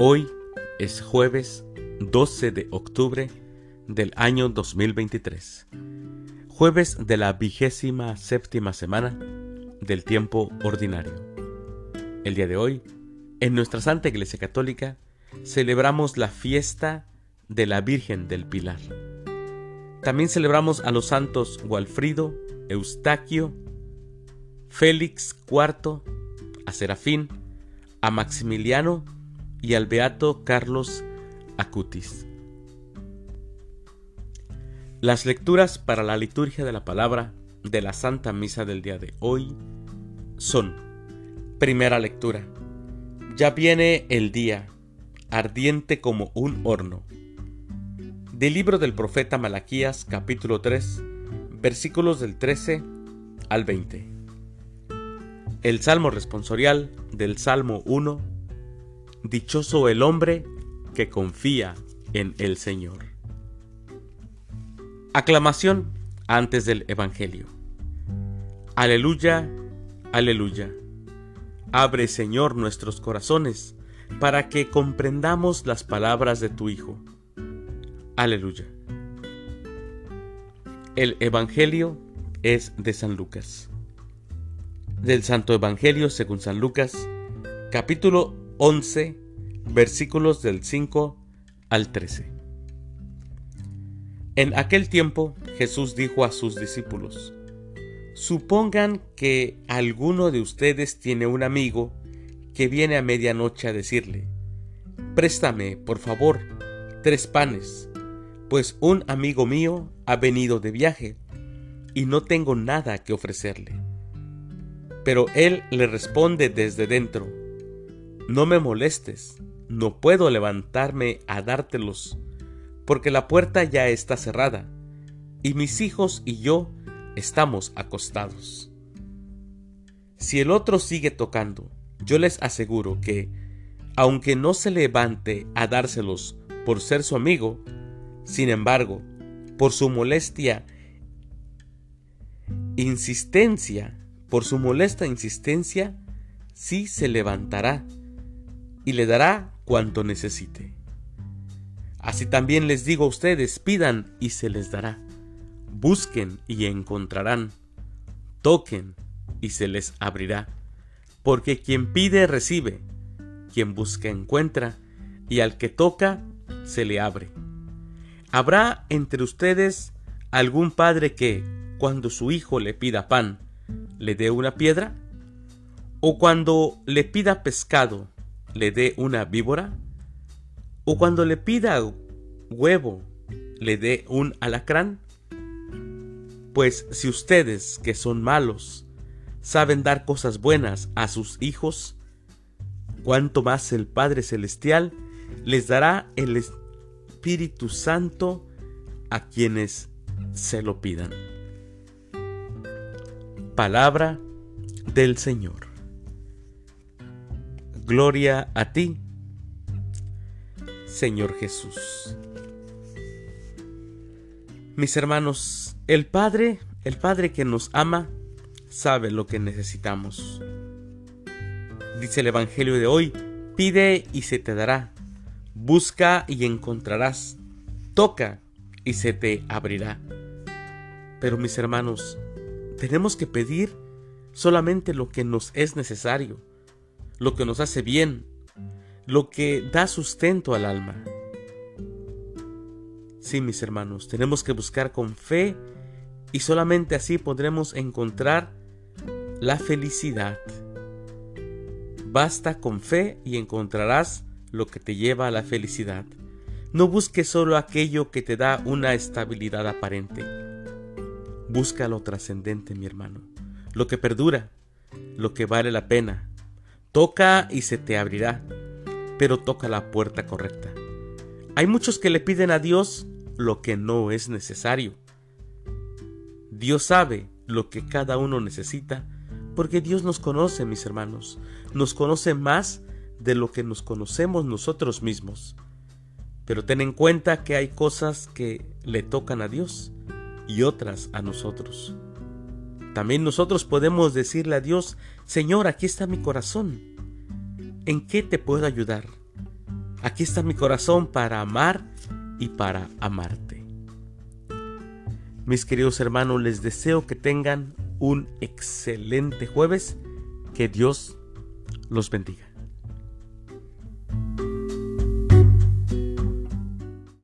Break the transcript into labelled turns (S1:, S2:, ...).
S1: Hoy es jueves 12 de octubre del año 2023, jueves de la vigésima séptima semana del tiempo ordinario. El día de hoy, en nuestra Santa Iglesia Católica, celebramos la fiesta de la Virgen del Pilar. También celebramos a los santos Gualfrido, Eustaquio, Félix IV, a Serafín, a Maximiliano y al beato Carlos Acutis. Las lecturas para la liturgia de la palabra de la Santa Misa del día de hoy son, primera lectura, ya viene el día, ardiente como un horno. Del libro del profeta Malaquías capítulo 3, versículos del 13 al 20. El Salmo responsorial del Salmo 1 Dichoso el hombre que confía en el Señor. Aclamación antes del Evangelio. Aleluya, aleluya. Abre Señor nuestros corazones para que comprendamos las palabras de tu Hijo. Aleluya. El Evangelio es de San Lucas. Del Santo Evangelio según San Lucas, capítulo 11, versículos del 5 al 13. En aquel tiempo Jesús dijo a sus discípulos, Supongan que alguno de ustedes tiene un amigo que viene a medianoche a decirle, Préstame, por favor, tres panes, pues un amigo mío ha venido de viaje y no tengo nada que ofrecerle. Pero él le responde desde dentro, no me molestes, no puedo levantarme a dártelos, porque la puerta ya está cerrada, y mis hijos y yo estamos acostados. Si el otro sigue tocando, yo les aseguro que, aunque no se levante a dárselos por ser su amigo, sin embargo, por su molestia, insistencia, por su molesta insistencia, sí se levantará y le dará cuanto necesite. Así también les digo a ustedes, pidan y se les dará. Busquen y encontrarán. Toquen y se les abrirá. Porque quien pide recibe, quien busca encuentra, y al que toca se le abre. ¿Habrá entre ustedes algún padre que, cuando su hijo le pida pan, le dé una piedra? ¿O cuando le pida pescado, le dé una víbora? ¿O cuando le pida huevo, le dé un alacrán? Pues si ustedes, que son malos, saben dar cosas buenas a sus hijos, cuánto más el Padre Celestial les dará el Espíritu Santo a quienes se lo pidan. Palabra del Señor. Gloria a ti, Señor Jesús. Mis hermanos, el Padre, el Padre que nos ama, sabe lo que necesitamos. Dice el Evangelio de hoy, pide y se te dará, busca y encontrarás, toca y se te abrirá. Pero mis hermanos, tenemos que pedir solamente lo que nos es necesario lo que nos hace bien, lo que da sustento al alma. Sí, mis hermanos, tenemos que buscar con fe y solamente así podremos encontrar la felicidad. Basta con fe y encontrarás lo que te lleva a la felicidad. No busques solo aquello que te da una estabilidad aparente. Busca lo trascendente, mi hermano, lo que perdura, lo que vale la pena, Toca y se te abrirá, pero toca la puerta correcta. Hay muchos que le piden a Dios lo que no es necesario. Dios sabe lo que cada uno necesita, porque Dios nos conoce, mis hermanos, nos conoce más de lo que nos conocemos nosotros mismos. Pero ten en cuenta que hay cosas que le tocan a Dios y otras a nosotros. También nosotros podemos decirle a Dios, Señor, aquí está mi corazón. ¿En qué te puedo ayudar? Aquí está mi corazón para amar y para amarte. Mis queridos hermanos, les deseo que tengan un excelente jueves. Que Dios los bendiga.